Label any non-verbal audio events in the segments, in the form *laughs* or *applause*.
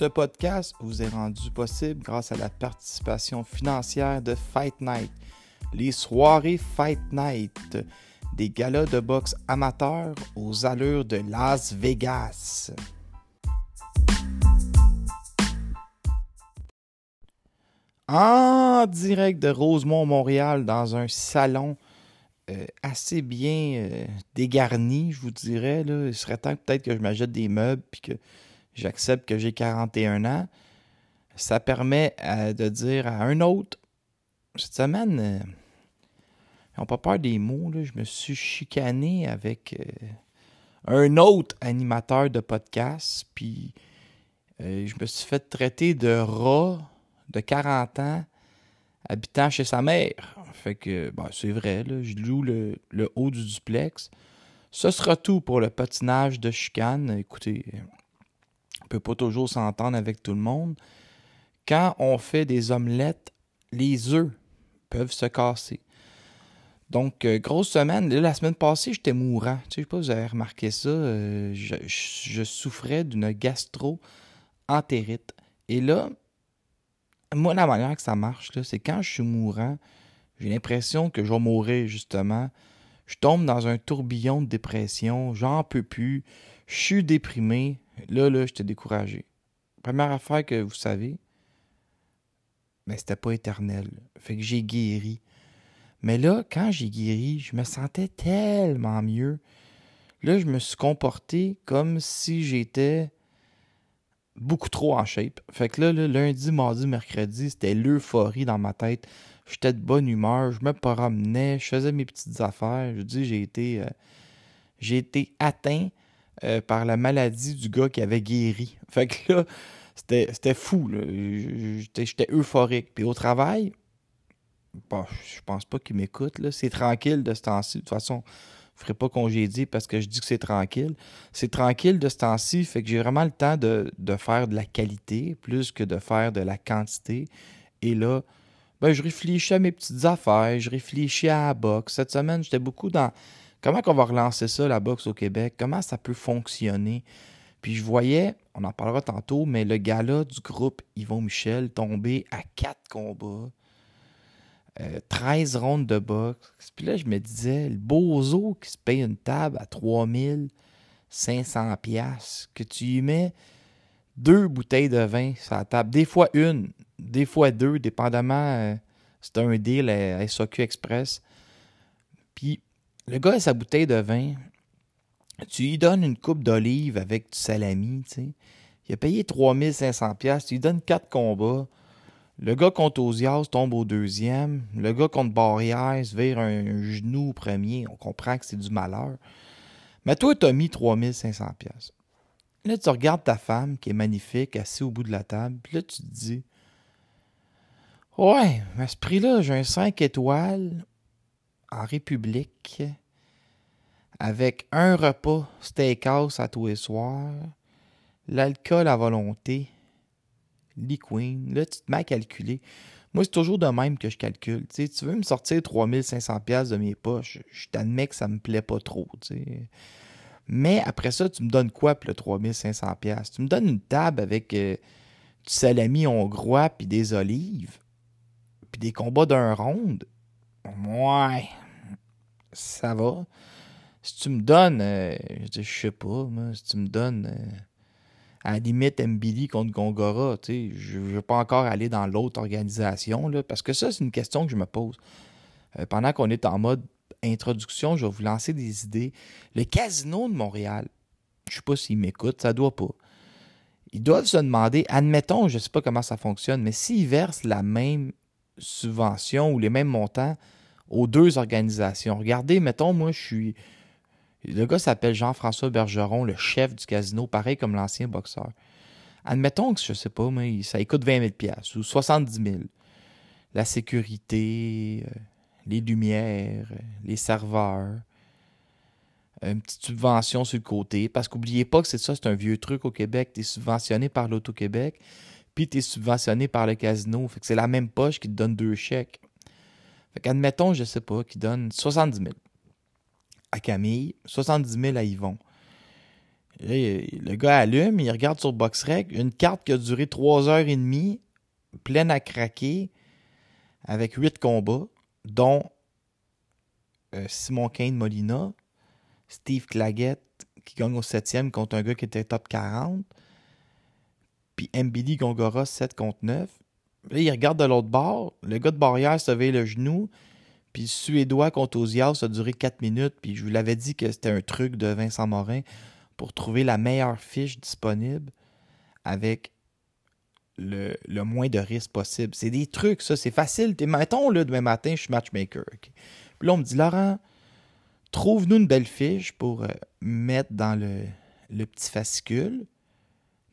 Ce podcast vous est rendu possible grâce à la participation financière de Fight Night, les soirées Fight Night, des galas de boxe amateurs aux allures de Las Vegas. En direct de Rosemont, Montréal, dans un salon euh, assez bien euh, dégarni, je vous dirais. Il serait temps peut-être que je m'achète des meubles puis que j'accepte que j'ai 41 ans. Ça permet euh, de dire à un autre, cette semaine, euh, ils n'ont pas peur des mots, là, je me suis chicané avec euh, un autre animateur de podcast, puis euh, je me suis fait traiter de rat de 40 ans habitant chez sa mère. Fait que, ben, c'est vrai, là, je loue le, le haut du duplex. Ce sera tout pour le patinage de chicane. Écoutez, peut pas toujours s'entendre avec tout le monde. Quand on fait des omelettes, les œufs peuvent se casser. Donc, euh, grosse semaine. Là, la semaine passée, j'étais mourant. Je sais pas si vous avez remarqué ça. euh, je, je- souffrais d'une gastro-entérite. Et là, moi, la manière que ça marche, c'est quand je suis mourant, j'ai l'impression que je vais mourir, justement. Je tombe dans un tourbillon de dépression. J'en peux plus. Je suis déprimé. Là, là, j'étais découragé. Première affaire que vous savez, mais c'était pas éternel. Fait que j'ai guéri. Mais là, quand j'ai guéri, je me sentais tellement mieux. Là, je me suis comporté comme si j'étais beaucoup trop en shape. Fait que là, là, lundi, mardi, mercredi, c'était l'euphorie dans ma tête. J'étais de bonne humeur, je me promenais, je faisais mes petites affaires. Je dis, j'ai été, euh, j'ai été atteint euh, par la maladie du gars qui avait guéri. *laughs* Fait que là, c'était fou. J'étais euphorique. Puis au travail, bon, je pense pas qu'il m'écoute. C'est tranquille de ce temps-ci. De toute façon, je ne ferai pas congédier parce que je dis que c'est tranquille. C'est tranquille de ce temps-ci. Fait que j'ai vraiment le temps de, de faire de la qualité plus que de faire de la quantité. Et là, ben, je réfléchis à mes petites affaires. Je réfléchis à la boxe. Cette semaine, j'étais beaucoup dans comment on va relancer ça, la boxe au Québec, comment ça peut fonctionner? Puis je voyais, on en parlera tantôt, mais le gala du groupe Yvon Michel tomber à quatre combats, euh, 13 rondes de boxe. Puis là, je me disais, le bozo qui se paye une table à 3500 pièces que tu y mets deux bouteilles de vin sur la table, des fois une, des fois deux, dépendamment, euh, c'est un deal à SOQ Express. Puis le gars a sa bouteille de vin, tu lui donnes une coupe d'olive avec du salami, tu sais. Il a payé 3500 pièces, tu lui donnes quatre combats. Le gars contre Ozias tombe au deuxième. Le gars contre Barrière se vire un genou au premier. On comprend que c'est du malheur. Mais toi, t'as mis 3500 pièces. Là, tu regardes ta femme qui est magnifique, assise au bout de la table. Puis là, tu te dis Ouais, à ce prix-là, j'ai un 5 étoiles en République avec un repas steakhouse à tous les soirs, l'alcool à volonté, l'e-queen. Là, tu te mets à calculer. Moi, c'est toujours de même que je calcule. Tu sais, tu veux me sortir 3500 pièces de mes poches, je t'admets que ça me plaît pas trop. tu sais. Mais après ça, tu me donnes quoi pour le 3500 pièces Tu me donnes une table avec euh, du salami hongrois puis des olives, puis des combats d'un ronde? Ouais, ça va. Si tu me donnes, euh, je dis, je sais pas, si tu me donnes euh, à la limite MBD contre Gongora. tu sais, Je ne veux pas encore aller dans l'autre organisation, parce que ça, c'est une question que je me pose. Euh, pendant qu'on est en mode introduction, je vais vous lancer des idées. Le casino de Montréal, je ne sais pas s'ils m'écoutent, ça doit pas. Ils doivent se demander, admettons, je ne sais pas comment ça fonctionne, mais s'ils versent la même subvention ou les mêmes montants aux deux organisations. Regardez, mettons, moi, je suis. Le gars s'appelle Jean-François Bergeron, le chef du casino, pareil comme l'ancien boxeur. Admettons que, je sais pas, mais ça coûte 20 000 ou 70 000. La sécurité, euh, les lumières, les serveurs, une petite subvention sur le côté. Parce qu'oubliez pas que c'est ça, c'est un vieux truc au Québec. Tu es subventionné par l'Auto-Québec, puis tu es subventionné par le casino. Fait que c'est la même poche qui te donne deux chèques. Fait qu'admettons, je sais pas, qui donne 70 000 à Camille, 70 000 à Yvon. Là, le gars allume, il regarde sur BoxRec, une carte qui a duré 3 heures et demie, pleine à craquer, avec 8 combats, dont euh, Simon Kane Molina, Steve Claggett qui gagne au 7e contre un gars qui était top 40, puis MBD Gongora 7 contre 9. Là, il regarde de l'autre bord, le gars de barrière se veille le genou, puis le Suédois contre Ozias, ça a duré 4 minutes. Puis je vous l'avais dit que c'était un truc de Vincent Morin pour trouver la meilleure fiche disponible avec le, moins de risques possible. C'est des trucs, ça. C'est facile. T'es, mettons, demain matin, je suis matchmaker. Puis là, on me dit, Laurent, trouve-nous une belle fiche pour euh, mettre dans le, le petit fascicule.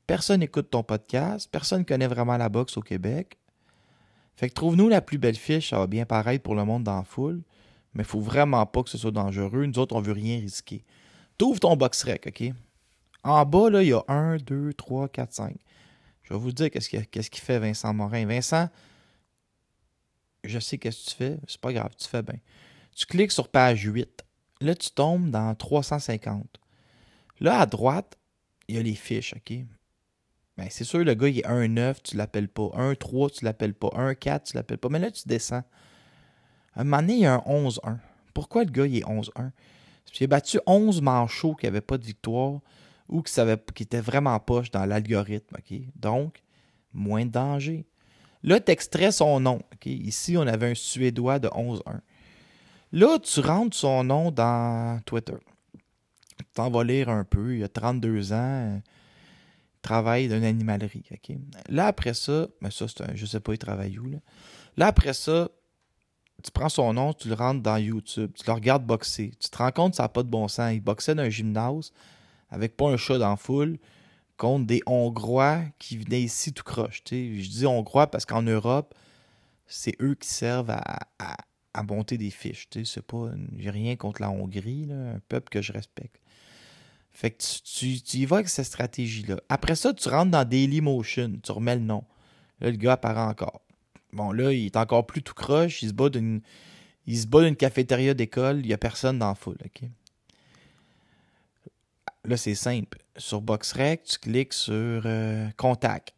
Personne n'écoute ton podcast. Personne ne connaît vraiment la boxe au Québec. Fait que trouve-nous la plus belle fiche, ça va bien pareil pour le monde dans la foule, mais il faut vraiment pas que ce soit dangereux. Nous autres, on veut rien risquer. T'ouvres ton box rec, OK? En bas, là, il y a 1, 2, 3, 4, 5. Je vais vous dire qu'est-ce qu'il qu'est-ce qu'il fait Vincent Morin. Vincent, je sais qu'est-ce que tu fais, c'est pas grave, tu fais bien. Tu cliques sur page 8. Là, tu tombes dans 350. Là, à droite, il y a les fiches, OK? Ben, c'est sûr, le gars, il est 1-9, tu l'appelles pas. 1-3, tu l'appelles pas. 1-4, tu l'appelles pas. Mais là, tu descends. À un moment donné, il y a un 11-1. Pourquoi le gars, il est 11-1? Parce qu'il a battu 11 manchots qui n'avaient pas de victoire ou qui, étaient vraiment poches dans l'algorithme. Donc, moins de danger. Là, tu extrais son nom. Ici, on avait un Suédois de 11-1. Là, tu rentres son nom dans Twitter. Tu t'en vas lire un peu. Il a 32 ans travaille d'une animalerie. Là, après ça, mais ça, c'est un, je sais pas, il travaille où. Là. là, après ça, tu prends son nom, tu le rentres dans YouTube, tu le regardes boxer. Tu te rends compte que ça n'a pas de bon sens. Il boxait dans un gymnase avec pas un chat dans la foule contre des Hongrois qui venaient ici tout croche. Je dis Hongrois parce qu'en Europe, c'est eux qui servent à, à, monter des fiches. C'est pas. J'ai rien contre la Hongrie, un peuple que je respecte. Fait que tu, tu, y vas avec cette stratégie-là. Après ça, tu rentres dans Dailymotion, tu remets le nom. Là, le gars apparaît encore. Bon, là, il est encore plus tout croche, il se bat d'une. Il se bat d'une cafétéria d'école, il n'y a personne dans la foule, OK? Là, c'est simple. Sur BoxRec, tu cliques sur euh, Contact.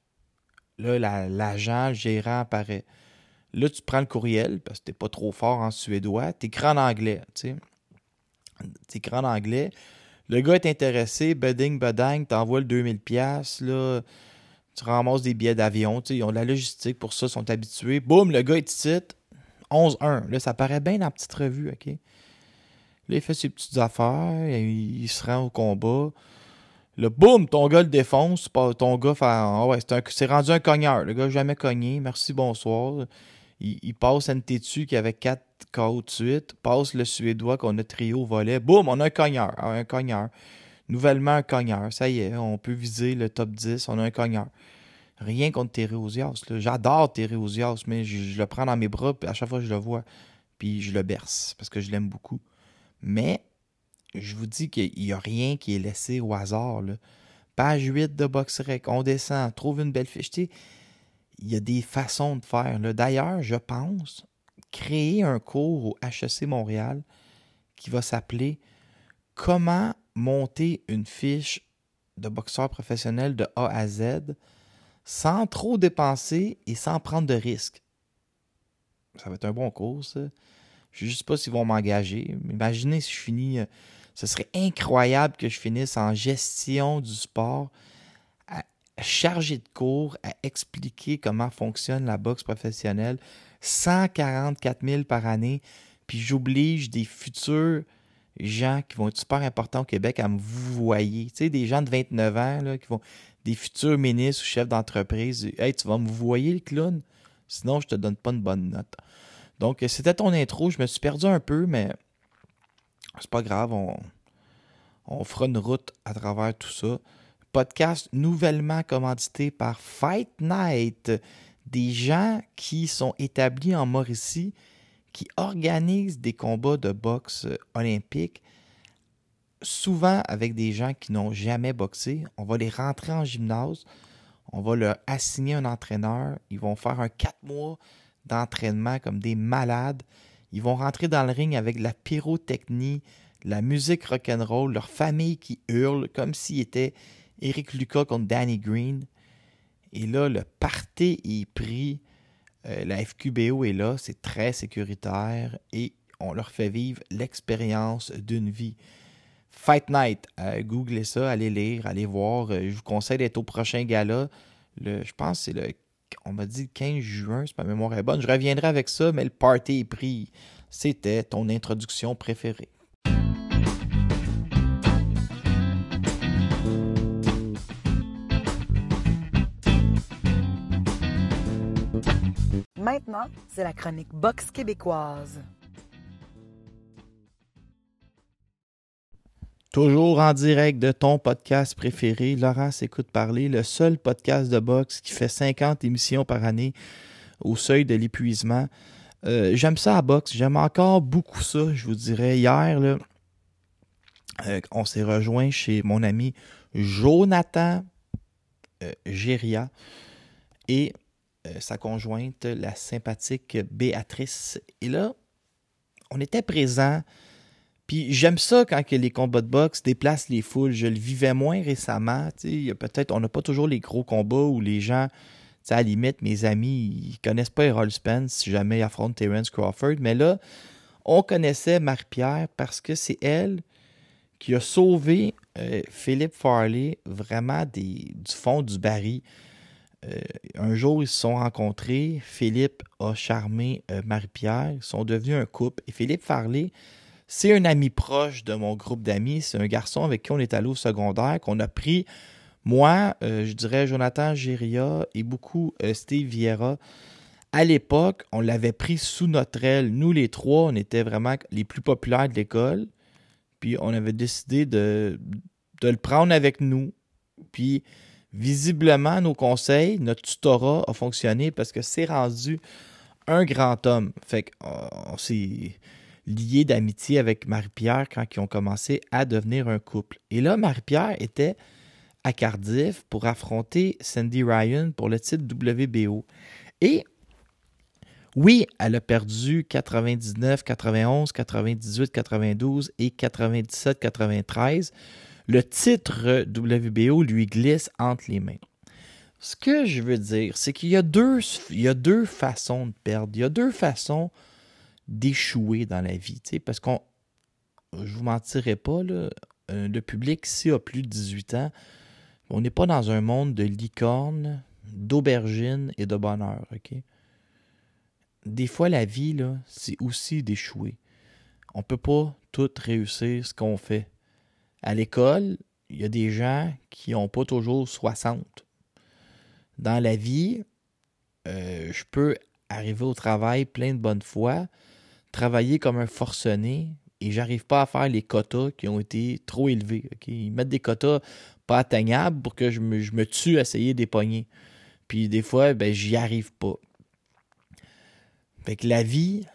Là, la- l'agent, le gérant apparaît. Là, tu prends le courriel, parce que t'es pas trop fort en suédois. T'écris en anglais, tu sais. T'écris en anglais. Le gars est intéressé, beding, bedang, t'envoies le 2000$, piastres, là, tu ramasses des billets d'avion, ils ont de la logistique pour ça, ils sont habitués. Boum, le gars est ici, 11-1. Là, ça paraît bien dans la petite revue, OK? Là, il fait ses petites affaires, il, se rend au combat. Là, boum, ton gars le défonce, ton gars fait Ah ouais, c'est rendu un cogneur. Le gars jamais cogné, merci, bonsoir. Il, passe NT qui avait 4 KO de suite, passe le Suédois qu'on a trio volet. Boum, on a un cogneur. Un cogneur. Nouvellement un cogneur. Ça y est, on peut viser le top 10, on a un cogneur. Rien contre là. J'adore Terry Ozias, mais je, le prends dans mes bras puis à chaque fois que je le vois. Puis je le berce parce que je l'aime beaucoup. Mais je vous dis qu'il n'y a rien qui est laissé au hasard. Page 8 de BoxRec, on descend, trouve une belle fiche. Il y a des façons de faire. D'ailleurs, je pense créer un cours au HEC Montréal qui va s'appeler Comment monter une fiche de boxeur professionnel de A à Z sans trop dépenser et sans prendre de risques. Ça va être un bon cours, ça. Je ne sais pas s'ils vont m'engager. Imaginez si je finis. euh, Ce serait incroyable que je finisse en gestion du sport à charger de cours, à expliquer comment fonctionne la boxe professionnelle. 144 000 par année. Puis j'oblige des futurs gens qui vont être super importants au Québec à me voyer. Tu sais, des gens de 29 ans qui vont. Des futurs ministres ou chefs d'entreprise. Hey, tu vas me voyer le clown? Sinon, je te donne pas une bonne note. Donc, c'était ton intro. Je me suis perdu un peu, mais c'est pas grave. On, on fera une route à travers tout ça. Podcast nouvellement commandité par Fight Night. Des gens qui sont établis en Mauricie, qui organisent des combats de boxe olympiques, souvent avec des gens qui n'ont jamais boxé. On va les rentrer en gymnase. On va leur assigner un entraîneur. Ils vont faire un quatre mois d'entraînement comme des malades. Ils vont rentrer dans le ring avec la pyrotechnie, la musique rock'n'roll, leur famille qui hurle comme s'il était Eric Lucas contre Danny Green. Et là, le party est pris. Euh, la FQBO est là, c'est très sécuritaire et on leur fait vivre l'expérience d'une vie. Fight Night, euh, googlez ça, allez lire, allez voir. Euh, je vous conseille d'être au prochain gala. Le, je pense que c'est le. On m'a dit le 15 juin, si ma mémoire est bonne. Je reviendrai avec ça, mais le party est pris. C'était ton introduction préférée. Maintenant, c'est la chronique boxe québécoise. Toujours en direct de ton podcast préféré, Laurent s'écoute parler, le seul podcast de boxe qui fait 50 émissions par année au seuil de l'épuisement. Euh, j'aime ça à boxe, j'aime encore beaucoup ça, je vous dirais. Hier, euh, on s'est rejoint chez mon ami Jonathan euh, Géria et sa conjointe, la sympathique Béatrice. Et là, on était présents. Puis j'aime ça quand les combats de boxe déplacent les foules. Je le vivais moins récemment. Peut-être on n'a pas toujours les gros combats où les gens, à la limite, mes amis, ils connaissent pas Errol Spence si jamais ils affrontent Terence Crawford. Mais là, on connaissait Marie-Pierre parce que c'est elle qui a sauvé euh, Philippe Farley vraiment des, du fond du baril. Euh, un jour, ils se sont rencontrés. Philippe a charmé euh, Marie-Pierre. Ils sont devenus un couple. Et Philippe Farley, c'est un ami proche de mon groupe d'amis. C'est un garçon avec qui on est allé au secondaire, qu'on a pris, moi, euh, je dirais Jonathan Géria et beaucoup Steve Vieira. À l'époque, on l'avait pris sous notre aile. Nous, les trois, on était vraiment les plus populaires de l'école. Puis on avait décidé de, de le prendre avec nous. Puis visiblement, nos conseils, notre tutorat a fonctionné parce que c'est rendu un grand homme. Fait qu'on s'est lié d'amitié avec Marie-Pierre quand ils ont commencé à devenir un couple. Et là, Marie-Pierre était à Cardiff pour affronter Sandy Ryan pour le titre WBO. Et oui, elle a perdu 99, 91, 98, 92 et 97, 93 le titre WBO lui glisse entre les mains. Ce que je veux dire, c'est qu'il y, a deux, façons de perdre. Il y a deux façons d'échouer dans la vie. Parce qu'on, je vous mentirai pas, euh, le public ici a plus de 18 ans. On n'est pas dans un monde de licorne, d'aubergine et de bonheur. Des fois, la vie, c'est aussi d'échouer. On ne peut pas tout réussir ce qu'on fait à l'école, il y a des gens qui n'ont pas toujours 60. Dans la vie, euh, je peux arriver au travail plein de bonne foi, travailler comme un forcené, et j'arrive pas à faire les quotas qui ont été trop élevés. Ils mettent des quotas pas atteignables pour que je me, tue à essayer des poignées. Puis des fois, ben, j'y arrive pas. Fait la vie,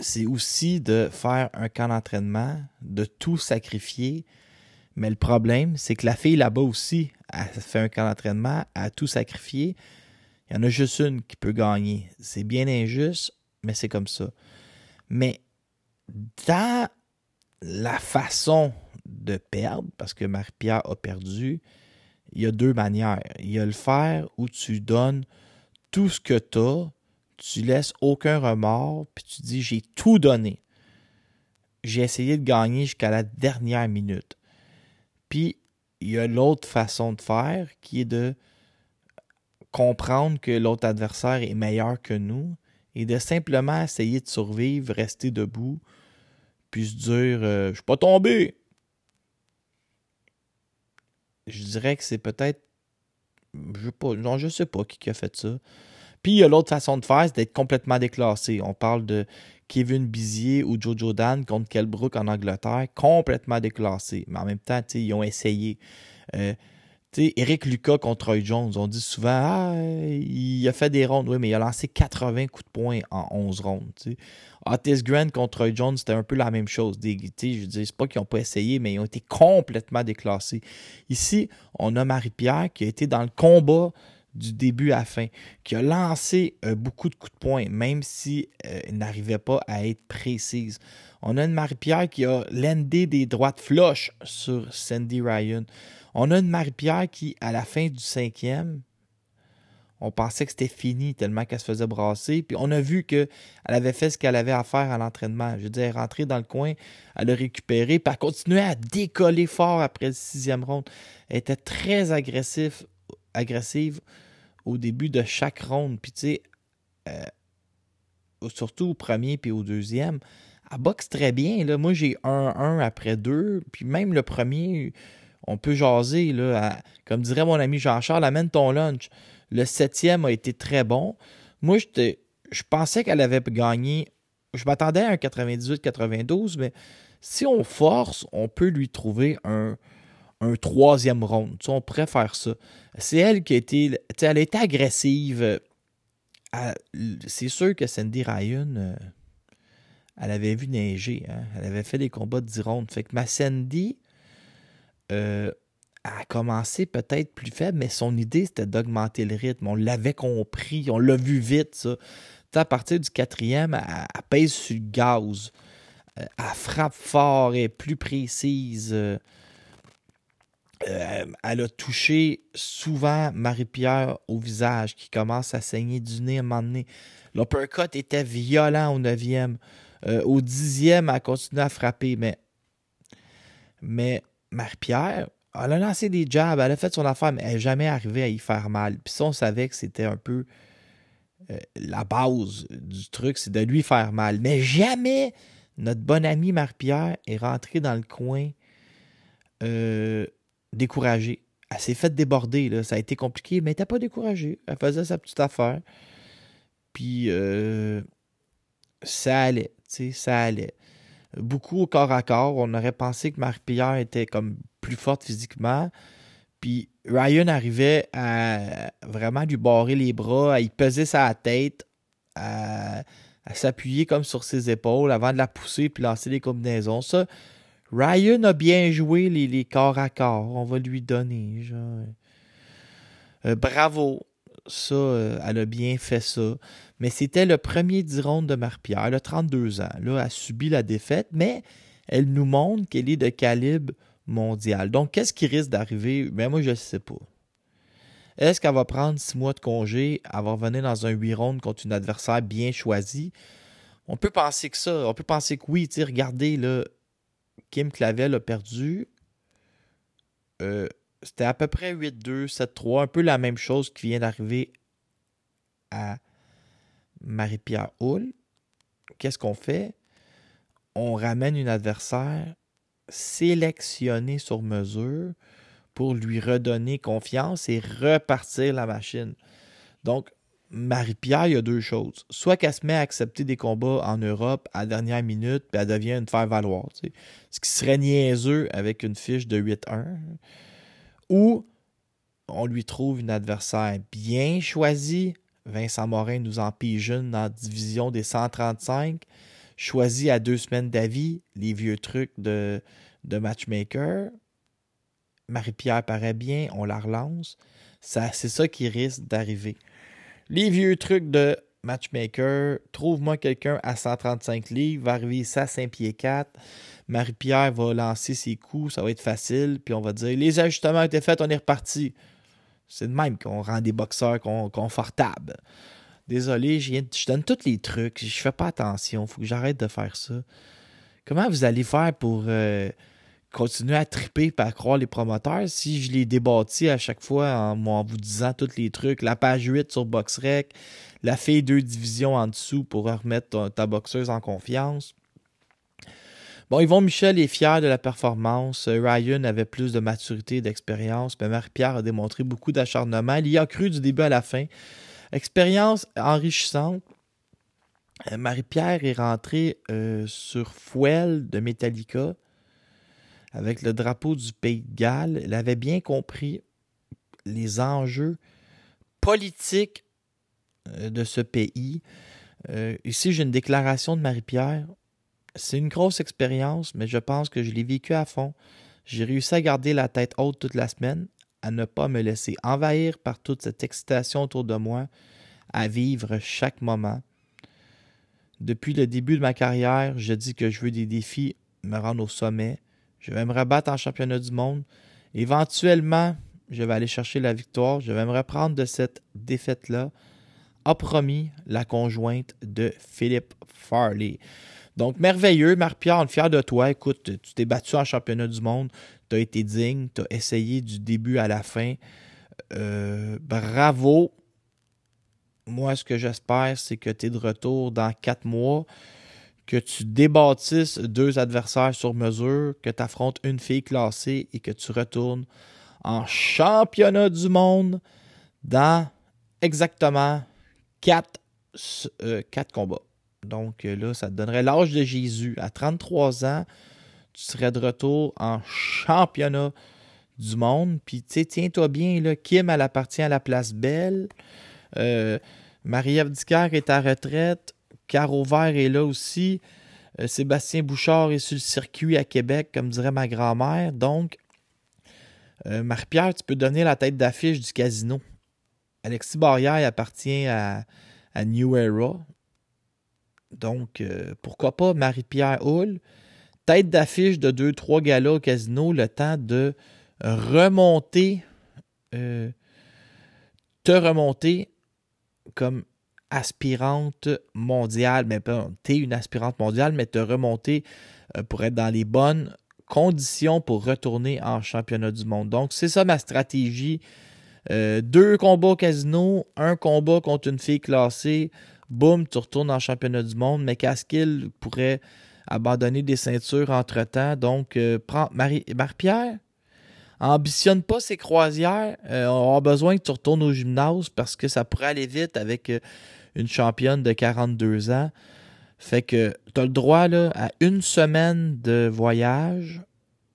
c'est aussi de faire un camp d'entraînement, de tout sacrifier. Mais le problème, c'est que la fille là-bas aussi, a fait un camp d'entraînement, a tout sacrifié. Il y en a juste une qui peut gagner. C'est bien injuste, mais c'est comme ça. Mais dans la façon de perdre, parce que Marie-Pierre a perdu, il y a deux manières. Il y a le faire où tu donnes tout ce que tu as tu laisses aucun remords, puis tu dis j'ai tout donné. J'ai essayé de gagner jusqu'à la dernière minute. Puis il y a l'autre façon de faire qui est de comprendre que l'autre adversaire est meilleur que nous et de simplement essayer de survivre, rester debout, puis se dire euh, Je suis pas tombé. Je dirais que c'est peut-être. Je pas. Non, je sais pas qui a fait ça. Puis il y a l'autre façon de faire, c'est d'être complètement déclassé. On parle de Kevin Bizier ou Jojo Dan contre Kelbrook en Angleterre, complètement déclassé. Mais en même temps, ils ont essayé. Euh, Eric Lucas contre Troy Jones, on dit souvent Ah, il a fait des rondes, oui, mais il a lancé 80 coups de poing en 11 rondes. Otis Grant contre Troy Jones, c'était un peu la même chose. Des, je dis, c'est pas qu'ils n'ont pas essayé, mais ils ont été complètement déclassés. Ici, on a Marie-Pierre qui a été dans le combat du début à la fin, qui a lancé euh, beaucoup de coups de poing, même si euh, n'arrivait pas à être précise. On a une Marie-Pierre qui a landé des droites flush sur Sandy Ryan. On a une Marie-Pierre qui, à la fin du cinquième, on pensait que c'était fini tellement qu'elle se faisait brasser. Puis on a vu qu'elle avait fait ce qu'elle avait à faire à l'entraînement. Je veux dire, elle est rentrée dans le coin, elle a récupéré, puis elle continuait à décoller fort après le sixième round. Elle était très agressive, agressive au début de chaque round. Puis tu sais, euh, surtout au premier puis au deuxième, elle boxe très bien. Là. Moi, j'ai 1-1 après deux. Puis même le premier, on peut jaser. Comme dirait mon ami Jean-Charles, amène ton lunch. Le septième a été très bon. Moi, je pensais qu'elle avait gagné. Je m'attendais à un 98-92, mais si on force, on peut lui trouver un, un troisième round. Tu on pourrait ça. C'est elle qui a été. Elle a agressive. C'est sûr que Sandy Ryan, euh, elle avait vu neiger. Hein. Elle avait fait des combats de 10 rounds. Fait que ma Sandy, euh, a commencé peut-être plus faible, mais son idée, c'était d'augmenter le rythme. On l'avait compris, on l'a vu vite, ça. à partir du quatrième, elle, pèse sur le gaz. Euh, elle frappe fort, et plus précise. Euh, elle a touché souvent Marie-Pierre au visage, qui commence à saigner du nez à un moment donné. L'uppercut était violent au neuvième. au dixième, elle continué à frapper, mais, mais Marie-Pierre, elle a lancé des jabs, elle a fait son affaire, mais elle n'est jamais arrivée à y faire mal. Puis ça, on savait que c'était un peu euh, la base du truc, c'est de lui faire mal. Mais jamais notre bonne amie Marie-Pierre est rentrée dans le coin euh, découragée. Elle s'est faite déborder, ça a été compliqué, mais elle n'était pas découragée. Elle faisait sa petite affaire. Puis euh, ça allait, tu sais, ça allait beaucoup au corps à corps. On aurait pensé que Marie-Pierre était comme plus forte physiquement. Puis Ryan arrivait à vraiment lui barrer les bras, à y peser sa tête, à, s'appuyer comme sur ses épaules avant de la pousser puis lancer des combinaisons. Ça, Ryan a bien joué les, corps à corps. On va lui donner. Euh, bravo. Ça, euh, elle a bien fait ça. Mais c'était le premier 10 rondes de Marie-Pierre. Elle a 32 ans. Là, elle a subi la défaite, mais elle nous montre qu'elle est de calibre mondial. Donc, qu'est-ce qui risque d'arriver? Ben, moi, je ne sais pas. Est-ce qu'elle va prendre 6 mois de congé, elle va revenir dans un 8 rondes contre une adversaire bien choisie? On peut penser que ça. On peut penser que oui. Regardez, là, Kim Clavel a perdu. Euh, c'était à peu près 8-2, 7-3, un peu la même chose qui vient d'arriver à Marie-Pierre Hull. Qu'est-ce qu'on fait? On ramène une adversaire sélectionnée sur mesure pour lui redonner confiance et repartir la machine. Donc, Marie-Pierre, il y a deux choses. Soit qu'elle se met à accepter des combats en Europe à la dernière minute, puis elle devient une faire-valoir. Ce qui serait niaiseux avec une fiche de 8-1 ou on lui trouve une adversaire bien choisi. Vincent Morin nous en jeune dans la division des 135. Choisi à deux semaines d'avis, les vieux trucs de, de matchmaker. Marie-Pierre paraît bien, on la relance. C'est ça qui risque d'arriver. Les vieux trucs de matchmaker, trouve-moi quelqu'un à 135 livres, va arriver ça à 5 pieds 4. Marie-Pierre va lancer ses coups, ça va être facile, puis on va dire les ajustements ont été faits, on est reparti. C'est de même qu'on rend des boxeurs confortables. Désolé, je, donne tous les trucs, je fais pas attention, faut que j'arrête de faire ça. Comment vous allez faire pour euh, continuer à triper et à croire les promoteurs si je les débâtis à chaque fois en, vous disant tous les trucs. La page 8 sur BoxRec, la fille deux divisions en dessous pour remettre ta, boxeuse en confiance. Bon, Yvon Michel est fier de la performance. Ryan avait plus de maturité et d'expérience, mais Marie-Pierre a démontré beaucoup d'acharnement. Il y a cru du début à la fin. Expérience enrichissante. Euh, Marie-Pierre est rentrée euh, sur Fuel de Metallica avec le drapeau du Pays de Galles. Elle avait bien compris les enjeux politiques euh, de ce pays. Euh, ici, j'ai une déclaration de Marie-Pierre. C'est une grosse expérience, mais je pense que je l'ai vécu à fond. J'ai réussi à garder la tête haute toute la semaine, à ne pas me laisser envahir par toute cette excitation autour de moi, à vivre chaque moment. Depuis le début de ma carrière, je dis que je veux des défis, me rendre au sommet. Je vais me rebattre en championnat du monde. Éventuellement, je vais aller chercher la victoire. Je vais me reprendre de cette défaite-là. A promis la conjointe de Philippe Farley. Donc, merveilleux. Marc-Pierre, fier de toi. Écoute, tu t'es battu en championnat du monde. Tu as été digne. Tu as essayé du début à la fin. Euh, bravo. Moi, ce que j'espère, c'est que tu es de retour dans quatre mois, que tu débâtisses deux adversaires sur mesure, que tu affrontes une fille classée et que tu retournes en championnat du monde dans exactement quatre, euh, combats. Donc euh, là, ça te donnerait l'âge de Jésus. À 33 ans, tu serais de retour en championnat du monde. Puis, tiens-toi bien, là, Kim, elle appartient à la place Belle. Euh, Marie-Ève est à retraite. Caro Vert est là aussi. Euh, Sébastien Bouchard est sur le circuit à Québec, comme dirait ma grand-mère. Donc, euh, Marie-Pierre, tu peux donner la tête d'affiche du casino. Alexis Barrière appartient à, New Era. Donc, euh, pourquoi pas Marie-Pierre Hull, tête d'affiche de 2-3 galas au casino, le temps de remonter, te remonter comme aspirante mondiale, mais pas, t'es une aspirante mondiale, mais te remonter euh, pour être dans les bonnes conditions pour retourner en championnat du monde. Donc, c'est ça ma stratégie. Euh, deux combats au casino, un combat contre une fille classée, boum, tu retournes en championnat du monde, mais Caskill pourrait abandonner des ceintures entre-temps. Donc, euh, prends Marie, Marie-Pierre, ambitionne pas ces croisières. On aura besoin que tu retournes au gymnase parce que ça pourrait aller vite avec une championne de 42 ans. Fait que tu as le droit à une semaine de voyage,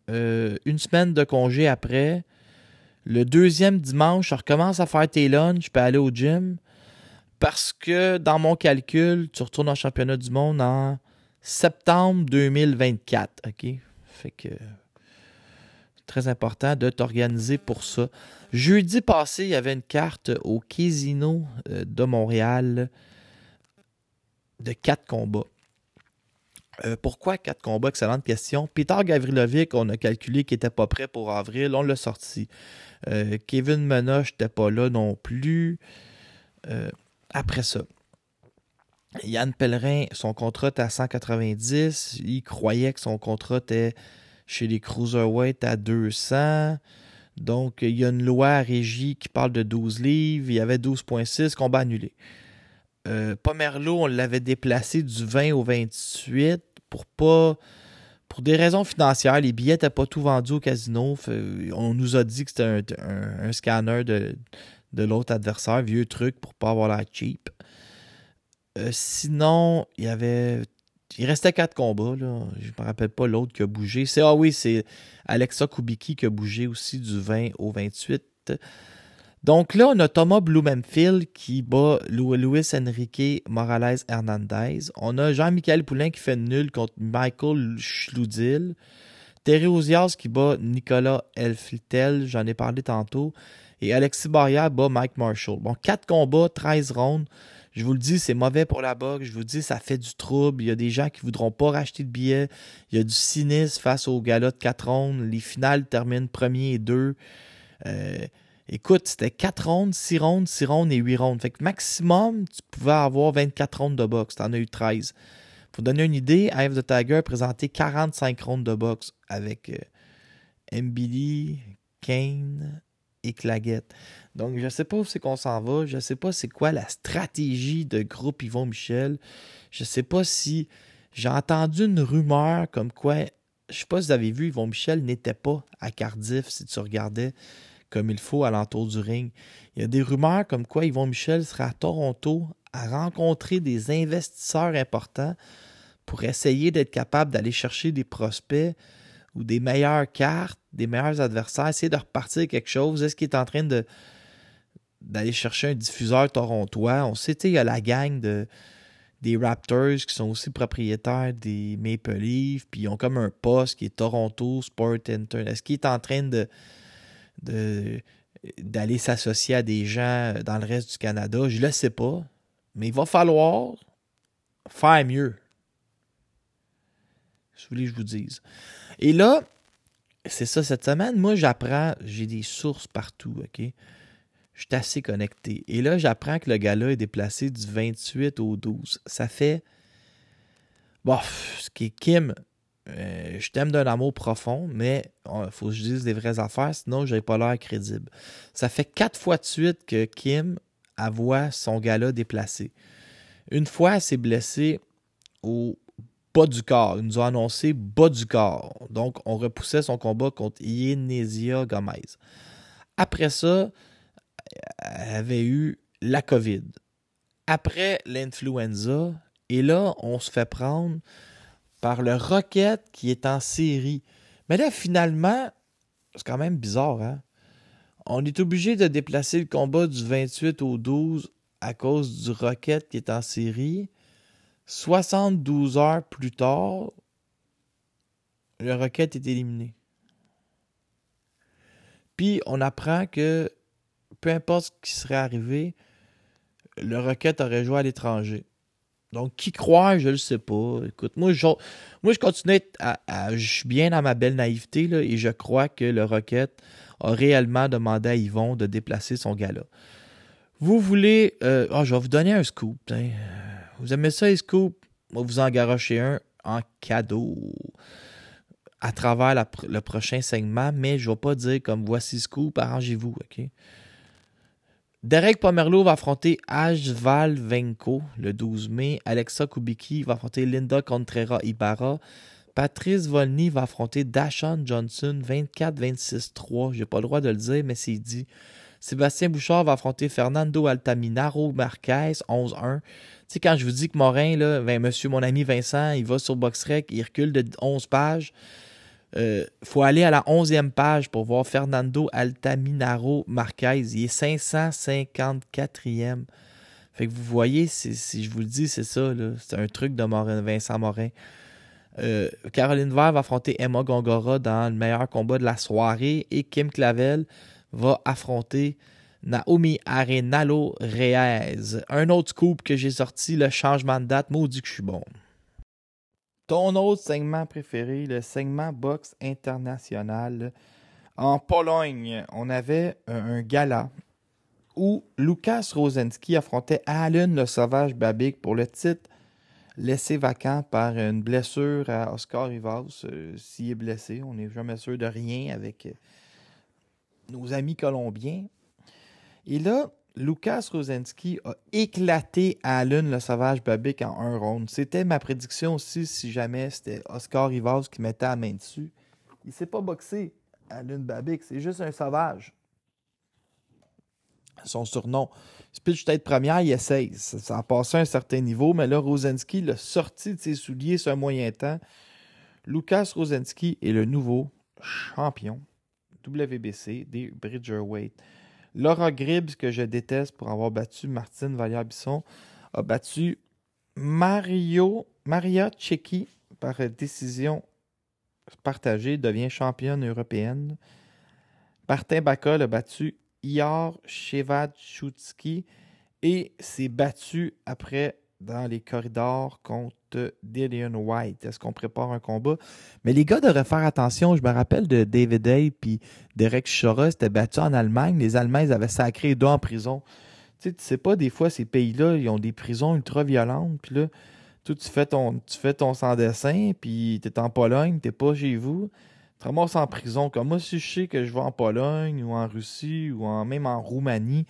euh, une semaine de congé après. Le deuxième dimanche, je recommence à faire tes lunchs, je peux aller au gym. Parce que dans mon calcul, tu retournes en championnat du monde en septembre 2024. OK? Fait que très important de t'organiser pour ça. Jeudi passé, il y avait une carte au Casino euh, de Montréal de quatre combats. Euh, pourquoi quatre combats? Excellente question. Peter Gavrilovic, on a calculé qu'il n'était pas prêt pour avril. On l'a sorti. Euh, Kevin Menoche n'était pas là non plus. Après ça, Yann Pellerin, son contrat était à 190. Il croyait que son contrat était chez les Cruiserweight à 200. Donc, il y a une loi à régie qui parle de 12 livres. Il y avait 12,6 combat annulé. Euh, Pomerlo, on l'avait déplacé du 20 au 28 pour pas. Pour des raisons financières, les billets n'étaient pas tout vendus au casino. On nous a dit que c'était un, scanner de, de l'autre adversaire, vieux truc pour pas avoir l'air cheap. Euh, sinon, il y avait. Il restait quatre combats, là. Je me rappelle pas l'autre qui a bougé. C'est ah oui, c'est Alexa Kubicki qui a bougé aussi du 20 au 28. Donc là, on a Thomas Blumenfield qui bat Lu- Luis Enrique Morales Hernandez. On a Jean-Michel Poulain qui fait nul contre Michael Schludil. Terry Ozias qui bat Nicolas Elflitel, j'en ai parlé tantôt. Et Alexis Barrière bat Mike Marshall. Bon, 4 combats, 13 rounds. Je vous le dis, c'est mauvais pour la boxe. Je vous le dis, ça fait du trouble. Il y a des gens qui voudront pas racheter de billets. Il y a du cynisme face au gala de 4 rounds. Les finales terminent premier et deux. Euh, écoute, c'était 4 rounds, 6 rounds, 6 rounds et 8 rounds. Fait que maximum, tu pouvais avoir 24 rounds de boxe. T'en as eu 13. Pour donner une idée, Eye of the Tiger a présenté 45 rounds de boxe avec euh, Mbili, Kane et Claguette. Donc, je ne sais pas où c'est qu'on s'en va. Je ne sais pas c'est quoi la stratégie de groupe Yvon Michel. Je ne sais pas si j'ai entendu une rumeur comme quoi, je sais pas si vous avez vu, Yvon Michel n'était pas à Cardiff si tu regardais comme il faut à l'entour du ring. Il y a des rumeurs comme quoi Yvon Michel sera à Toronto à rencontrer des investisseurs importants pour essayer d'être capable d'aller chercher des prospects ou des meilleures cartes, des meilleurs adversaires, essayer de repartir quelque chose. Est-ce qu'il est en train de d'aller chercher un diffuseur torontois? On sait, il y a la gang de, des Raptors qui sont aussi propriétaires des Maple Leafs, puis ils ont comme un poste qui est Toronto Sport Intern. Est-ce qu'il est en train de, d'aller s'associer à des gens dans le reste du Canada? Je ne le sais pas. Mais il va falloir faire mieux. Vous voulez que je vous dise. Et là, c'est ça cette semaine. Moi, j'apprends, j'ai des sources partout, OK? Je suis assez connecté. Et là, j'apprends que le gars-là est déplacé du 28 au 12. Ça fait. Bon, ce qui est Kim, euh, je t'aime d'un amour profond, mais il faut que je dise des vraies affaires, sinon je n'ai pas l'air crédible. Ça fait quatre fois de suite que Kim voir son gars-là déplacé. Une fois, elle s'est blessée au bas du corps. Il nous a annoncé bas du corps. Donc, on repoussait son combat contre Yenesia Gomez. Après ça, avait eu la COVID. Après l'influenza, et là, on se fait prendre par le Rocket qui est en série. Mais là, finalement, c'est quand même bizarre, hein? On est obligé de déplacer le combat du 28 au 12 à cause du Rocket qui est en série. 72 heures plus tard, le Rocket est éliminé. Puis on apprend que peu importe ce qui serait arrivé, le Rocket aurait joué à l'étranger. Donc, qui croit, je ne le sais pas. Écoute, moi, je, moi, continue à, Je suis bien dans ma belle naïveté, et je crois que le Rocket a réellement demandé à Yvon de déplacer son gars-là. Vous voulez. Euh, oh, je vais vous donner un scoop. Vous aimez ça, les scoops? Va vous en garocher un en cadeau à travers le prochain segment, mais je ne vais pas dire comme voici scoop, arrangez-vous, OK? Derek Pomerleau va affronter Ashval Venko le 12 mai. Alexa Kubicki va affronter Linda Contreras Ibarra. Patrice Volny va affronter Dashon Johnson 24-26-3. J'ai pas le droit de le dire, mais c'est dit. Sébastien Bouchard va affronter Fernando Altaminaro Marquez 11-1. Tu sais, quand je vous dis que Morin, là, ben, monsieur, mon ami Vincent, il va sur BoxRec, il recule de 11 pages. Euh, faut aller à la 11e page pour voir Fernando Altaminaro Marquez. Il est 554e. Fait que vous voyez, si je vous le dis, c'est ça. C'est un truc de Morin, Vincent Morin. Euh, Caroline Vert va affronter Emma Gongora dans le meilleur combat de la soirée et Kim Clavel va affronter Naomi Arenalo Reyes. Un autre scoop que j'ai sorti, le changement de date, maudit que je suis bon. Ton autre segment préféré, le segment boxe international. En Pologne, on avait un gala où Lukas Rosenski affrontait Alan le Sauvage Babik pour le titre laissé vacant par une blessure à Oscar Rivas. Euh, s'il est blessé, on n'est jamais sûr de rien avec euh, nos amis colombiens. Et là, Lucas Rosenski a éclaté Allen le sauvage Babic en un round. C'était ma prédiction aussi si jamais c'était Oscar Rivas qui mettait la main dessus. Il ne s'est pas boxé, Allen Babic, c'est juste un sauvage. Son surnom. Speech tête première, il essaye. Ça, a passé un certain niveau, mais là, Rosenski l'a sorti de ses souliers sur un moyen temps. Lucas Rosenski est le nouveau champion WBC des Bridgerweight. Laura Gribbs, que je déteste pour avoir battu Martine Vallière-Bisson, a battu Mario, Maria Cecchi par décision partagée, devient championne européenne. Martin Bacol a battu Ior Shevachutski et s'est battu après dans les corridors contre Dillian White. Est-ce qu'on prépare un combat? Mais les gars devraient faire attention. Je me rappelle de David Day puis Derek Chora c'était battu en Allemagne. Les Allemands avaient sacré deux en prison. Tu sais, tu sais pas, des fois, ces pays-là, ils ont des prisons ultra violentes. Puis là, toi, tu fais ton, tu fais ton sans-dessin, puis tu es en Pologne, tu pas chez vous. Tu ramasses en prison. Comme moi, si je sais que je vais en Pologne ou en Russie ou en, même en Roumanie,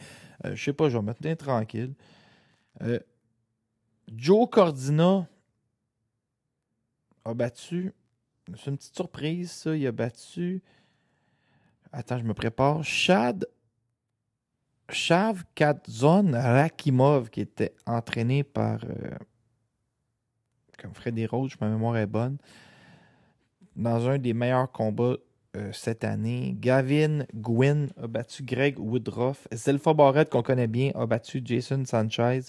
euh, je sais pas, je vais me tenir tranquille. Euh, Joe Cordina a battu. C'est une petite surprise, ça. Il a battu. Attends, je me prépare. Chad. Chav Katzon Rakimov, qui était entraîné par. euh, comme Freddy Roach, ma mémoire est bonne. Dans un des meilleurs combats euh, cette année. Gavin Gwynn a battu Greg Woodruff. Zelfa Barrett, qu'on connaît bien, a battu Jason Sanchez.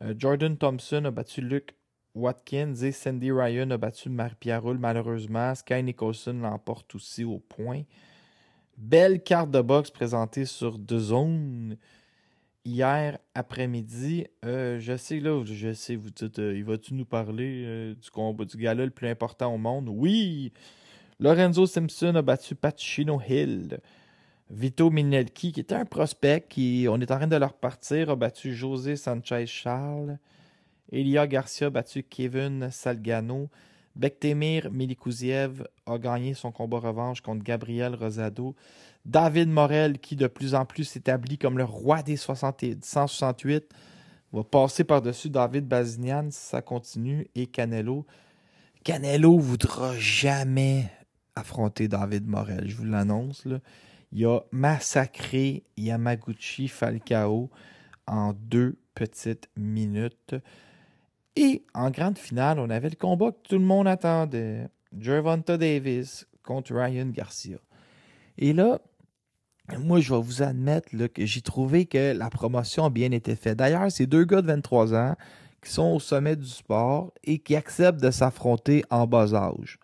Euh, Jordan Thompson a battu Luke Watkins et Sandy Ryan a battu Marie-Pierre malheureusement. Sky Nicholson l'emporte aussi au point. Belle carte de boxe présentée sur The Zone hier après-midi. Euh, je sais, là, je sais, vous dites, euh, il va-tu nous parler euh, du combat du gala le plus important au monde? Oui! Lorenzo Simpson a battu Pacino Hill. Vito Minelki, qui était un prospect, qui, on est en train de le repartir, a battu José Sanchez Charles. Elia Garcia a battu Kevin Salgano. Bektemir Milikouziev a gagné son combat revanche contre Gabriel Rosado. David Morel, qui de plus en plus s'établit comme le roi des 60 et 168, va passer par-dessus David Bazinian ça continue. Et Canelo. Canelo voudra jamais affronter David Morel, je vous l'annonce. Il a massacré Yamaguchi Falcao en deux petites minutes. Et en grande finale, on avait le combat que tout le monde attendait. Gervonta Davis contre Ryan Garcia. Et là, moi, je vais vous admettre que j'ai trouvé que la promotion a bien été faite. D'ailleurs, c'est deux gars de 23 ans qui sont au sommet du sport et qui acceptent de s'affronter en bas âge.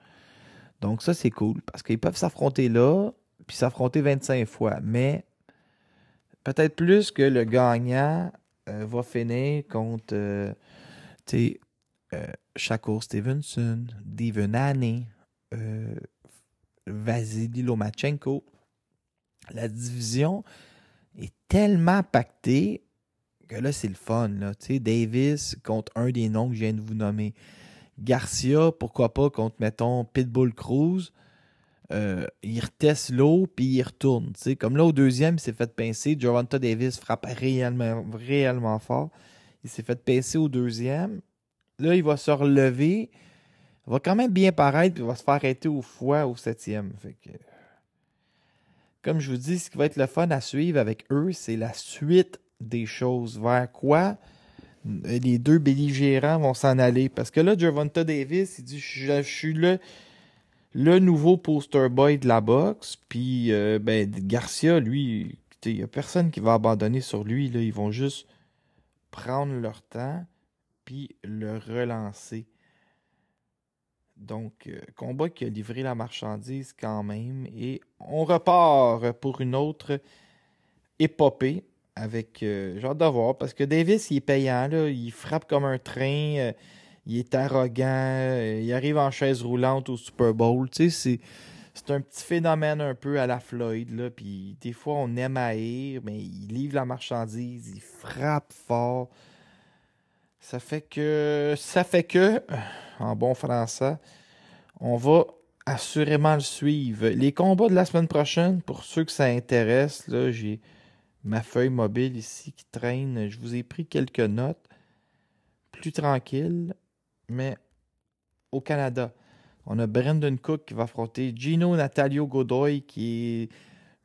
Donc ça, c'est cool parce qu'ils peuvent s'affronter là, puis s'affronter 25 fois. Mais peut-être plus que le gagnant euh, va finir contre... euh, euh, Shakur Stevenson, Devon euh, Vasily Lomachenko. La division est tellement pactée que là, c'est le fun. Davis contre un des noms que je viens de vous nommer. Garcia, pourquoi pas, contre, mettons, Pitbull Cruz. Euh, il reteste l'eau, puis il retourne. Comme là, au deuxième, il s'est fait pincer. Gervonta Davis frappe réellement, réellement fort. Il s'est fait pincer au deuxième. Là, il va se relever. Il va quand même bien paraître, puis il va se faire arrêter au foie au septième. Comme je vous dis, ce qui va être le fun à suivre avec eux, c'est la suite des choses. Vers quoi les deux belligérants vont s'en aller. Parce que là, Gervonta Davis, il dit Je, suis le, le nouveau poster boy de la boxe. Puis, euh, ben, Garcia, lui, il n'y a personne qui va abandonner sur lui. Là. Ils vont juste prendre leur temps puis le relancer. Donc, euh, combat qui a livré la marchandise quand même. Et on repart pour une autre épopée avec. Euh, j'ai hâte de voir parce que Davis, il est payant. Là, il frappe comme un train. Il est arrogant. euh, il arrive en chaise roulante au Super Bowl. Tu sais, c'est. Un petit phénomène un peu à la Floyd, là, puis des fois on aime haïr, mais il livre la marchandise, il frappe fort. Ça fait que, ça fait que, en bon français, on va assurément le suivre. Les combats de la semaine prochaine, pour ceux que ça intéresse, là, j'ai ma feuille mobile ici qui traîne. Je vous ai pris quelques notes. Plus tranquille, mais au Canada. On a Brendan Cook qui va affronter Gino Natalio Godoy qui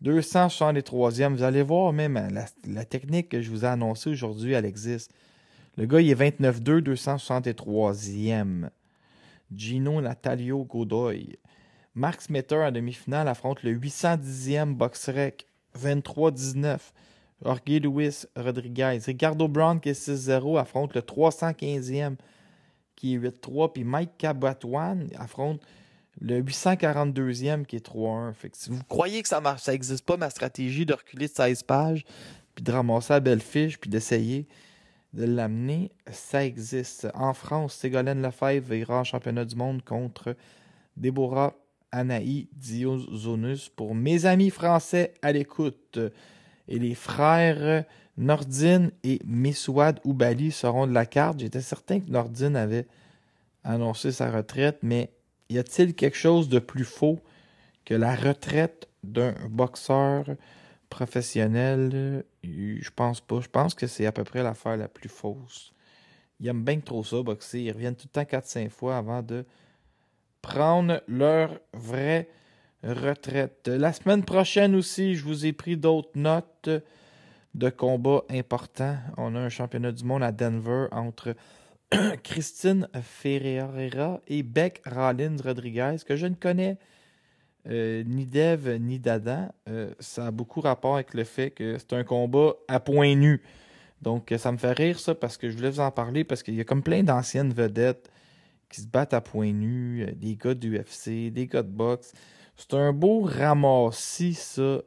est 263e. Vous allez voir même la, la technique que je vous ai annoncée aujourd'hui, elle existe. Le gars, il est 29-2, 263e. Gino Natalio Godoy. Mark Smetter en demi-finale affronte le 810e Boxrec, 23-19. Jorge Luis Rodriguez. Ricardo Brown qui est 6-0 affronte le 315e qui est 8-3. Puis Mike Cabatuan affronte le 842e qui est 3-1. Fait que si vous croyez que ça marche, n'existe pas ma stratégie de reculer de 16 pages, puis de ramasser la belle fiche, puis d'essayer de l'amener, ça existe. En France, Ségolène Lefebvre ira en championnat du monde contre Déborah Anaï Diozonus pour mes amis français à l'écoute. Et les frères Nordine et Messouad Oubali seront de la carte. J'étais certain que Nordine avait annoncé sa retraite, mais y a-t-il quelque chose de plus faux que la retraite d'un boxeur professionnel, je pense pas. Je pense que c'est à peu près l'affaire la plus fausse. Ils aiment bien trop ça, boxer. Ils reviennent tout le temps 4-5 fois avant de prendre leur vraie retraite. La semaine prochaine aussi, je vous ai pris d'autres notes de combats importants. On a un championnat du monde à Denver entre *clears throat* Christine Ferreira et Beck Rollins Rodriguez, que je ne connais euh, ni Dev ni Dada. Euh, ça a beaucoup rapport avec le fait que c'est un combat à point nu. Donc, ça me fait rire ça parce que je voulais vous en parler parce qu'il y a comme plein d'anciennes vedettes qui se battent à point nu, euh, des gars d'UFC, des gars de boxe. C'est un beau ramassis, ça.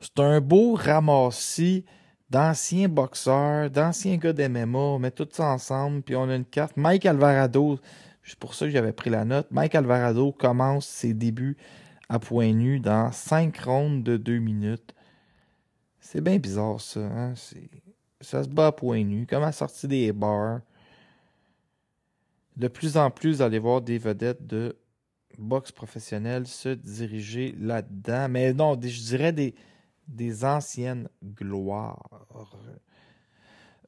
C'est un beau ramassis d'anciens boxeurs, d'anciens gars d'MMA. On met tout ça ensemble, puis on a une carte. Mike Alvarado, c'est pour ça que j'avais pris la note. Mike Alvarado commence ses débuts à point nu dans 5 rondes de 2 minutes. C'est bien bizarre, ça. Hein? Ça se bat à point nu, comme à sortir des bars. De plus en plus, allez voir des vedettes de boxe professionnelle se diriger là-dedans. Mais non, je dirais des, des anciennes gloires.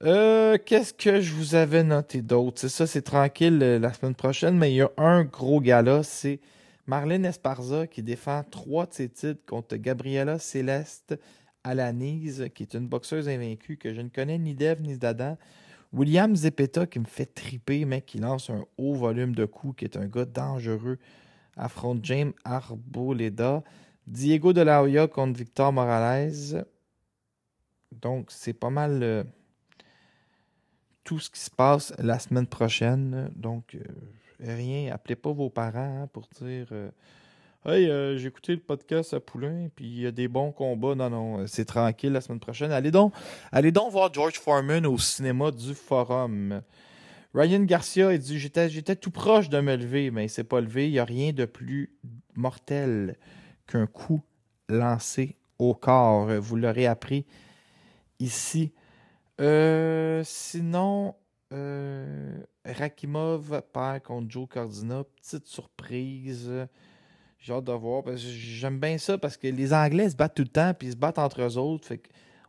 Euh, Qu'est-ce que je vous avais noté d'autre? C'est ça, c'est tranquille euh, la semaine prochaine, mais il y a un gros gala, c'est Marlène Esparza qui défend trois de ses titres contre Gabriela Céleste Alanise, qui est une boxeuse invaincue que je ne connais ni d'Eve ni d'Adam. William Zepeta qui me fait triper, mec, qui lance un haut volume de coups, qui est un gars dangereux, affronte James Arboleda. Diego de la Hoya contre Victor Morales. Donc, c'est pas mal euh, tout ce qui se passe la semaine prochaine. Donc, euh, rien, appelez pas vos parents hein, pour dire euh, Hey, j'ai écouté le podcast à Poulain, puis il y a des bons combats. Non, non, c'est tranquille la semaine prochaine. Allez donc, allez donc voir George Foreman au cinéma du Forum. Ryan Garcia a dit J'étais tout proche de me lever, mais il s'est pas levé. Il n'y a rien de plus mortel qu'un coup lancé au corps. Vous l'aurez appris ici. Euh, sinon, euh, Rakimov perd contre Joe Cardina. Petite surprise. J'ai hâte de voir. J'aime bien ça parce que les Anglais se battent tout le temps puis ils se battent entre eux autres.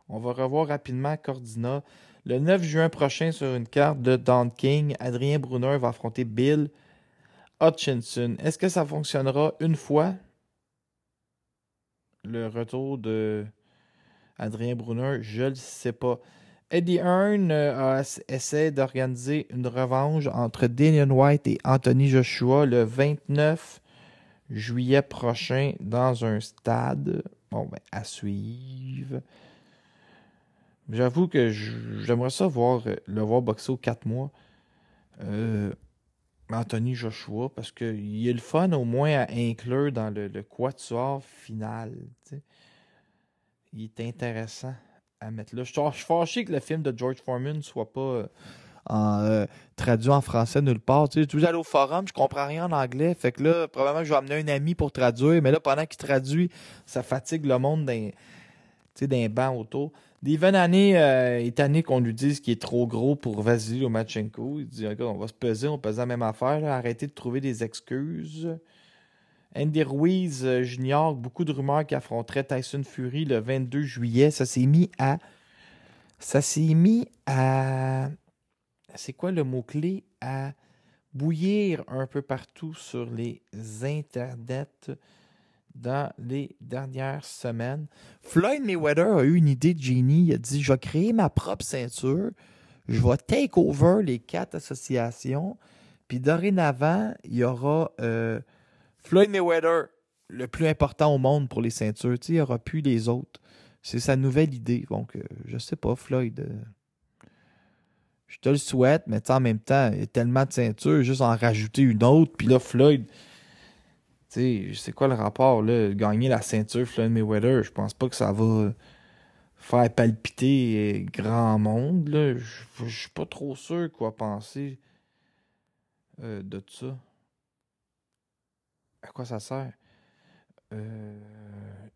On va revoir rapidement Cordina. Le 9 juin prochain, sur une carte de Don King, Adrien Brunner va affronter Bill Hutchinson. Est-ce que ça fonctionnera une fois? Le retour de Adrien Brunner, je ne sais pas. Eddie Hearn euh, essaie d'organiser une revanche entre Daniel White et Anthony Joshua le 29 juillet prochain dans un stade. Bon, ben, à suivre. J'avoue que j'aimerais ça voir, le voir boxer aux 4 mois. Euh, Anthony Joshua parce qu'il est le fun au moins à inclure dans le, le quatuor final. Il est intéressant à mettre là. Je, suis fâché que le film de George Foreman ne soit pas euh, euh, traduit en français nulle part. Tu sais, tout au forum, je comprends rien en anglais. Fait que là, probablement, je vais amener un ami pour traduire. Mais là, pendant qu'il traduit, ça fatigue le monde d'un banc autour. D'Ivan Année euh, est qu'on lui dise qu'il est trop gros pour Vasily Lomachenko. Il dit on va se peser, on pèse la même affaire. Arrêtez de trouver des excuses. Andy Ruiz euh, Junior, beaucoup de rumeurs qu'il affronterait Tyson Fury le 22 juillet. Ça s'est mis à. Ça s'est mis à. C'est quoi le mot-clé? À bouillir un peu partout sur les internets dans les dernières semaines. Floyd Mayweather a eu une idée de génie. Il a dit Je vais créer ma propre ceinture. Je vais take over les quatre associations. Puis dorénavant, il y aura euh, Floyd Mayweather, le plus important au monde pour les ceintures. il n'y aura plus les autres. C'est sa nouvelle idée. Donc, euh, je sais pas, Floyd. Euh, je te le souhaite, mais en même temps, il y a tellement de ceintures, juste en rajouter une autre. Puis là, Floyd, c'est quoi le rapport, là? Gagner la ceinture Floyd Mayweather, je pense pas que ça va faire palpiter grand monde, là. Je suis pas trop sûr quoi penser euh, de ça. À quoi ça sert? Euh,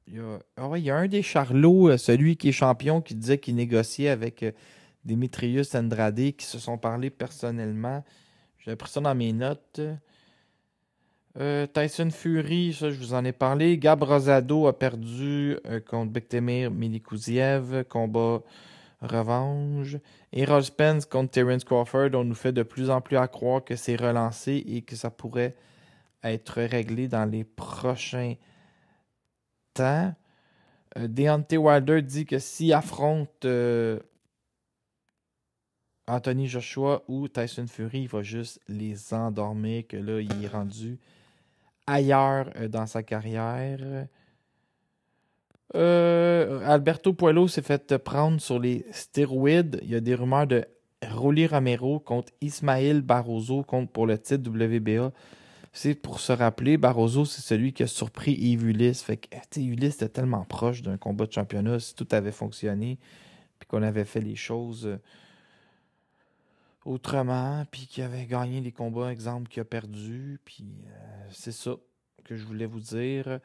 il y, a... Ah y a un des Charlots, euh, celui qui est champion, qui disait qu'il négociait avec Demetrius Andrade, qui se sont parlé personnellement. J'ai pris ça dans mes notes. Euh, Tyson Fury, ça je vous en ai parlé. Gab Rosado a perdu euh, contre Bektemir Milikouziev, combat revanche. Errol Spence contre Terence Crawford, on nous fait de plus en plus à croire que c'est relancé et que ça pourrait être réglé dans les prochains temps. Euh, Deontay Wilder dit que s'il affronte Anthony Joshua ou Tyson Fury, il va juste les endormir, que là, il est rendu ailleurs euh, dans sa carrière. Euh, Alberto Puello s'est fait prendre sur les stéroïdes. Il y a des rumeurs de Rolly Romero contre Ismaël Barroso contre pour le titre WBA. C'est pour se rappeler, Barroso, c'est celui qui a surpris Yves Ulysse. Fait que, Ulysse était tellement proche d'un combat de championnat si tout avait fonctionné, puis qu'on avait fait les choses euh, autrement, puis qu'il avait gagné les combats, exemple, qu'il a perdu. Puis euh, c'est ça que je voulais vous dire.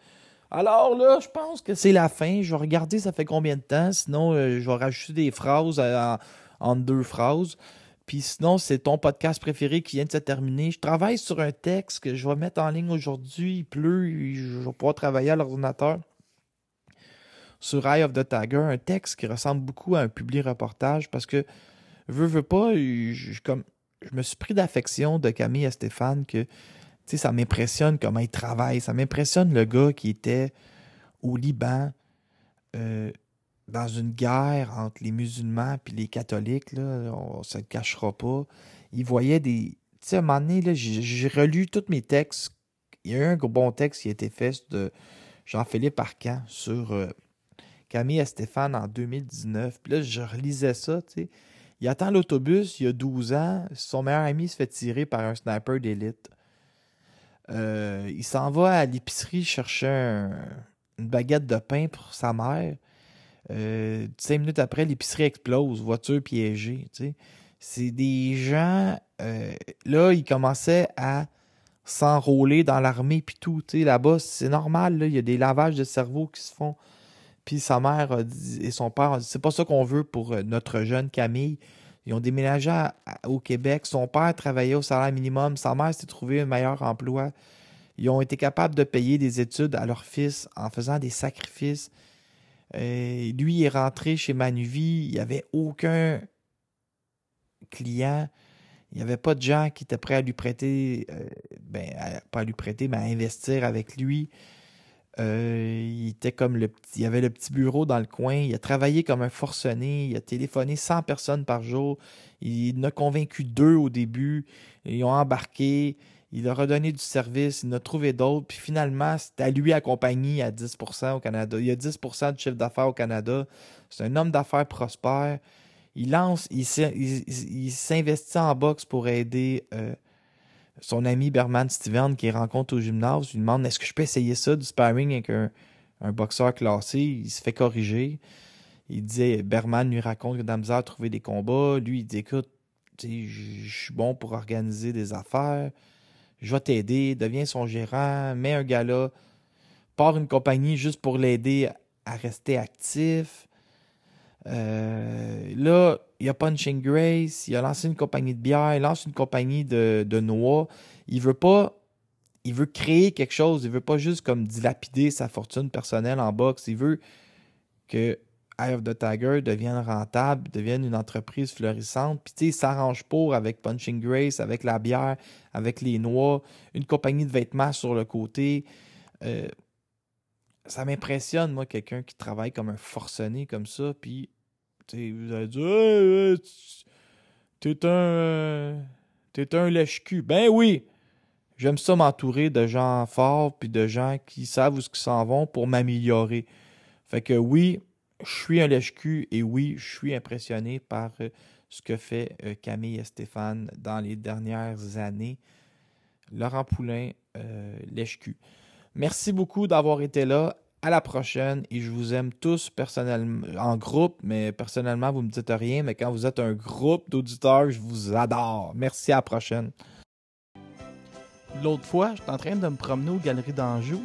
Alors là, je pense que c'est la fin. Je vais regarder ça fait combien de temps. Sinon, euh, je vais rajouter des phrases en, en deux phrases. Puis sinon, c'est ton podcast préféré qui vient de se terminer. Je travaille sur un texte que je vais mettre en ligne aujourd'hui. Il pleut, je vais pouvoir travailler à l'ordinateur. Sur Eye of the Tiger, un texte qui ressemble beaucoup à un public reportage parce que, veux, veux pas, je, comme, je me suis pris d'affection de Camille et Stéphane que, ça m'impressionne comment ils travaillent. Ça m'impressionne le gars qui était au Liban, euh, dans une guerre entre les musulmans et les catholiques, là, on ne se le cachera pas. Il voyait des. Tu sais, à un moment donné, j'ai relu tous mes textes. Il y a eu un bon texte qui a été fait de Jean-Philippe Arcan sur euh, Camille et Stéphane en 2019. Puis là, je relisais ça, tu sais. Il attend l'autobus, il a 12 ans. Son meilleur ami se fait tirer par un sniper d'élite. Euh, il s'en va à l'épicerie chercher un- une baguette de pain pour sa mère. Euh, cinq minutes après, l'épicerie explose, voiture piégée. C'est des gens. euh, là, ils commençaient à s'enrôler dans l'armée puis tout. Là-bas, c'est normal. là, Il y a des lavages de cerveau qui se font. Puis sa mère et son père ont dit c'est pas ça qu'on veut pour euh, notre jeune Camille. Ils ont déménagé au Québec. Son père travaillait au salaire minimum. Sa mère s'est trouvé un meilleur emploi. Ils ont été capables de payer des études à leur fils en faisant des sacrifices. Lui est rentré chez Manuvie. Il n'y avait aucun client. Il n'y avait pas de gens qui étaient prêts à lui prêter, euh, ben, pas à lui prêter, mais à investir avec lui. Euh, il était comme le petit, il avait le petit bureau dans le coin. Il a travaillé comme un forcené. Il a téléphoné 100 personnes par jour. Il en a convaincu deux au début. Ils ont embarqué. Il a donné du service. Il en a trouvé d'autres. Puis finalement, c'est à lui à compagnie à 10% au Canada. Il a 10% de chiffre d'affaires au Canada. C'est un homme d'affaires prospère. Il lance, il s'investit en boxe pour aider euh, son ami Berman Steven qui rencontre au gymnase. Lui demande est-ce que je peux essayer ça, du sparring avec un, boxeur classé? Il se fait corriger. Il dit Berman lui raconte que misère à trouver des combats. Lui, il dit écoute, je suis bon pour organiser des affaires. Je vais t'aider. Deviens son gérant. Mets un gars là. Pars une compagnie juste pour l'aider à rester actif. Euh, là, il y a Punching Grace, il a lancé une compagnie de bière, il lance une compagnie de, noix. Il veut pas. Il veut créer quelque chose. Il veut pas juste comme dilapider sa fortune personnelle en boxe. Il veut que Eye of the Tiger devienne rentable, devienne une entreprise florissante. Puis tu sais, il s'arrange pour avec Punching Grace, avec la bière, avec les noix, une compagnie de vêtements sur le côté. Euh, ça m'impressionne, moi, quelqu'un qui travaille comme un forcené comme ça, puis, vous allez dire, Hey, euh, t'es un lèche-cul. Ben oui, j'aime ça m'entourer de gens forts, puis de gens qui savent où ils s'en vont pour m'améliorer. Fait que oui, je suis un lèche-cul, et oui, je suis impressionné par euh, ce que fait euh, Camille et Stéphane dans les dernières années. Laurent Poulain, lèche-cul. Merci beaucoup d'avoir été là. À la prochaine et je vous aime tous personnellement en groupe, mais personnellement, vous me dites rien, mais quand vous êtes un groupe d'auditeurs, je vous adore. Merci à la prochaine. L'autre fois, j'étais en train de me promener aux Galeries d'Anjou,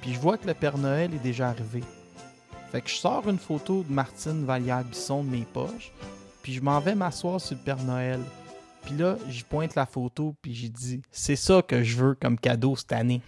puis je vois que le Père Noël est déjà arrivé. Fait que je sors une photo de Martine Vallière-Bisson de mes poches, puis je m'en vais m'asseoir sur le Père Noël. Puis là, j'y pointe la photo, puis j'ai dit, c'est ça que je veux comme cadeau cette année.